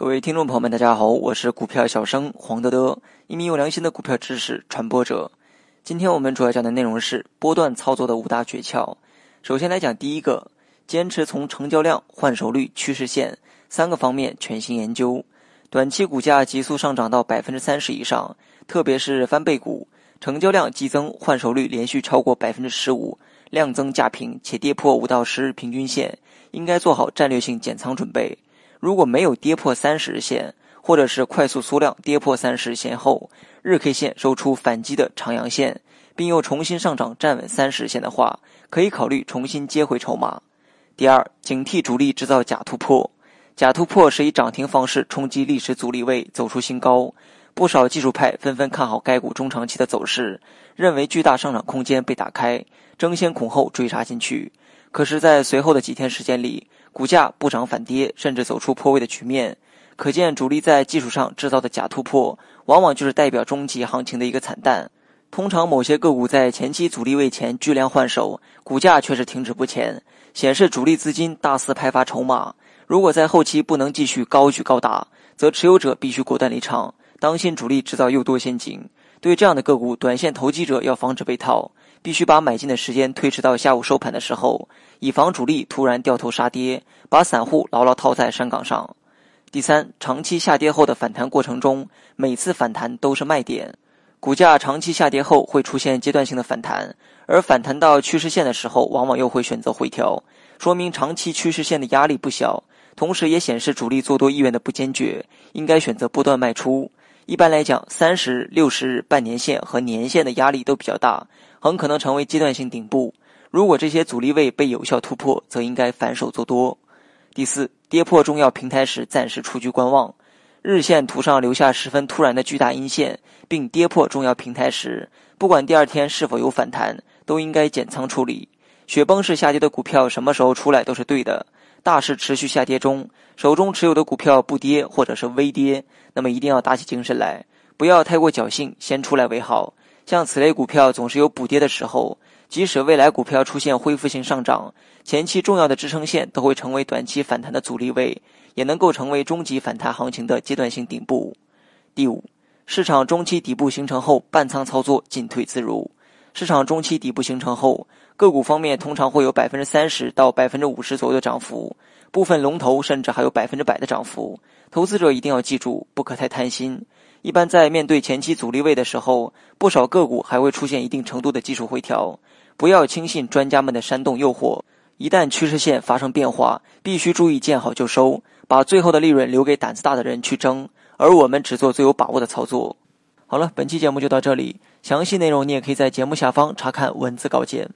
各位听众朋友们，大家好，我是股票小生黄德德，一名有良心的股票知识传播者。今天我们主要讲的内容是波段操作的五大诀窍。首先来讲第一个，坚持从成交量、换手率、趋势线三个方面全心研究。短期股价急速上涨到百分之三十以上，特别是翻倍股，成交量激增，换手率连续超过百分之十五，量增价平且跌破五到十日平均线，应该做好战略性减仓准备。如果没有跌破三十日线，或者是快速缩量跌破三十日线后，日 K 线收出反击的长阳线，并又重新上涨站稳三十日线的话，可以考虑重新接回筹码。第二，警惕主力制造假突破。假突破是以涨停方式冲击历史阻力位，走出新高。不少技术派纷纷看好该股中长期的走势，认为巨大上涨空间被打开，争先恐后追杀进去。可是，在随后的几天时间里，股价不涨反跌，甚至走出破位的局面，可见主力在技术上制造的假突破，往往就是代表中级行情的一个惨淡。通常某些个股在前期阻力位前巨量换手，股价却是停止不前，显示主力资金大肆派发筹码。如果在后期不能继续高举高打，则持有者必须果断离场，当心主力制造诱多陷阱。对这样的个股，短线投机者要防止被套。必须把买进的时间推迟到下午收盘的时候，以防主力突然掉头杀跌，把散户牢牢套在山岗上。第三，长期下跌后的反弹过程中，每次反弹都是卖点。股价长期下跌后会出现阶段性的反弹，而反弹到趋势线的时候，往往又会选择回调，说明长期趋势线的压力不小，同时也显示主力做多意愿的不坚决，应该选择波段卖出。一般来讲，三十、六十日、半年线和年线的压力都比较大，很可能成为阶段性顶部。如果这些阻力位被有效突破，则应该反手做多。第四，跌破重要平台时，暂时出局观望。日线图上留下十分突然的巨大阴线，并跌破重要平台时，不管第二天是否有反弹，都应该减仓处理。雪崩式下跌的股票什么时候出来都是对的。大势持续下跌中，手中持有的股票不跌或者是微跌，那么一定要打起精神来，不要太过侥幸，先出来为好。像此类股票总是有补跌的时候，即使未来股票出现恢复性上涨，前期重要的支撑线都会成为短期反弹的阻力位，也能够成为中级反弹行情的阶段性顶部。第五，市场中期底部形成后，半仓操作进退自如。市场中期底部形成后，个股方面通常会有百分之三十到百分之五十左右的涨幅，部分龙头甚至还有百分之百的涨幅。投资者一定要记住，不可太贪心。一般在面对前期阻力位的时候，不少个股还会出现一定程度的技术回调。不要轻信专家们的煽动诱惑，一旦趋势线发生变化，必须注意见好就收，把最后的利润留给胆子大的人去争，而我们只做最有把握的操作。好了，本期节目就到这里，详细内容你也可以在节目下方查看文字稿件。